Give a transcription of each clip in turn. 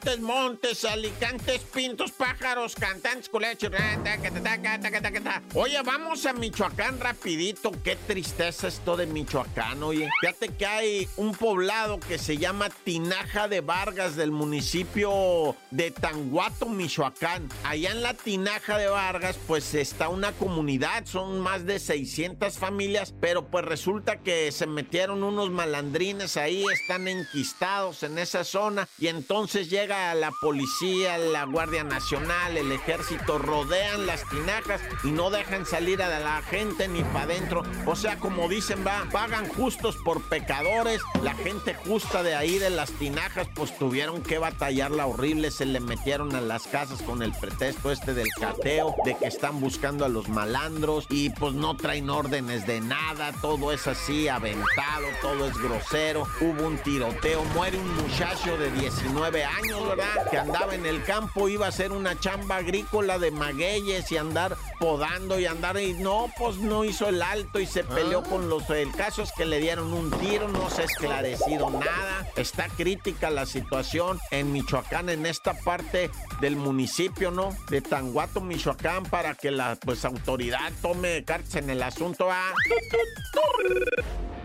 Montes, Montes, Alicantes, Pintos, Pájaros, Cantantes, Culechos. Oye, vamos a Michoacán rapidito. Qué tristeza esto de Michoacán, oye. Fíjate que hay un poblado que se llama Tinaja de Vargas del municipio de Tanguato, Michoacán. Allá en la Tinaja de Vargas, pues está una comunidad, son más de 600 familias, pero pues resulta que se metieron unos malandrines ahí, están enquistados en esa zona y entonces llega la policía, la Guardia Nacional, el ejército, rodean las tinajas y no dejan salir a la gente ni para adentro. O sea, como dicen, va, pagan justos por pecadores. La gente justa de ahí, de las tinajas, pues tuvieron que batallarla horrible, se le metieron a las casas con el pretexto este del cateo, de que están buscando a los malandros y pues no traen órdenes de nada, todo es así, aventado, todo es grosero. Hubo un tiroteo, muere un muchacho de 19 años, ¿verdad? Que andaba en el campo, iba a hacer una chamba agrícola de magueyes y andar podando y andar y no, pues no hizo el alto y se peleó con los... El caso es que le dieron un tiro, no se ha esclarecido nada. Está crítica la situación en Michoacán, en esta parte del municipio, ¿no? De Tanguato, Michoacán, para que la pues autoridad tome cartas en el asunto. ¿ah?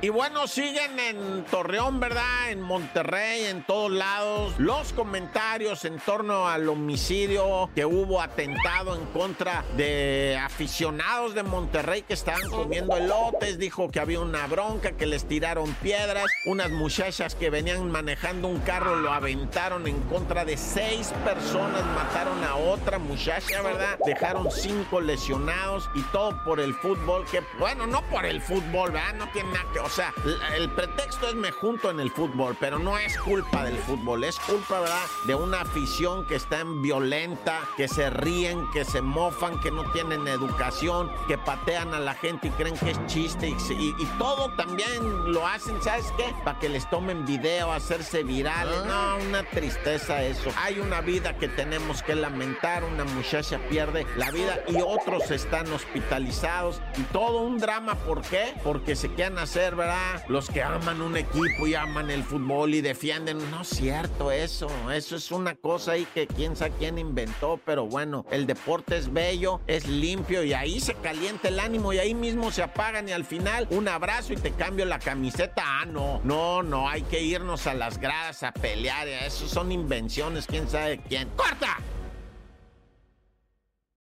Y bueno, siguen en Torreón, ¿verdad? En Monterrey, en todos lados. Los comentarios en torno al homicidio que hubo atentado en contra de aficionados de Monterrey que estaban comiendo elotes. Dijo que había una bronca, que les tiraron piedras. Unas muchachas que venían manejando un carro lo aventaron en contra de seis personas. Mataron a otra muchacha, ¿verdad? Dejaron cinco lesionados y todo por el fútbol. Que, bueno, no por el fútbol, ¿verdad? No tiene nada que o sea, el pretexto es me junto en el fútbol, pero no es culpa del fútbol, es culpa, ¿verdad? De una afición que está en violenta, que se ríen, que se mofan, que no tienen educación, que patean a la gente y creen que es chiste y, todo también lo hacen, ¿sabes qué? Para que les tomen video, hacerse virales. Ah. No, una tristeza eso. Hay una vida que tenemos que lamentar, una muchacha pierde la vida y otros están hospitalizados y todo un drama, ¿por qué? Porque se quedan hacer, ¿verdad? Los que aman un equipo y aman el fútbol y defienden. No es cierto eso. Eso es una cosa ahí que quién sabe quién inventó. Pero bueno, el deporte es bello, es limpio y ahí se calienta el ánimo y ahí mismo se apagan y al final un abrazo y te cambio la camiseta. Ah, no, no, no. Hay que irnos a las gradas a pelear. Eso son invenciones, quién sabe quién. ¡Corta!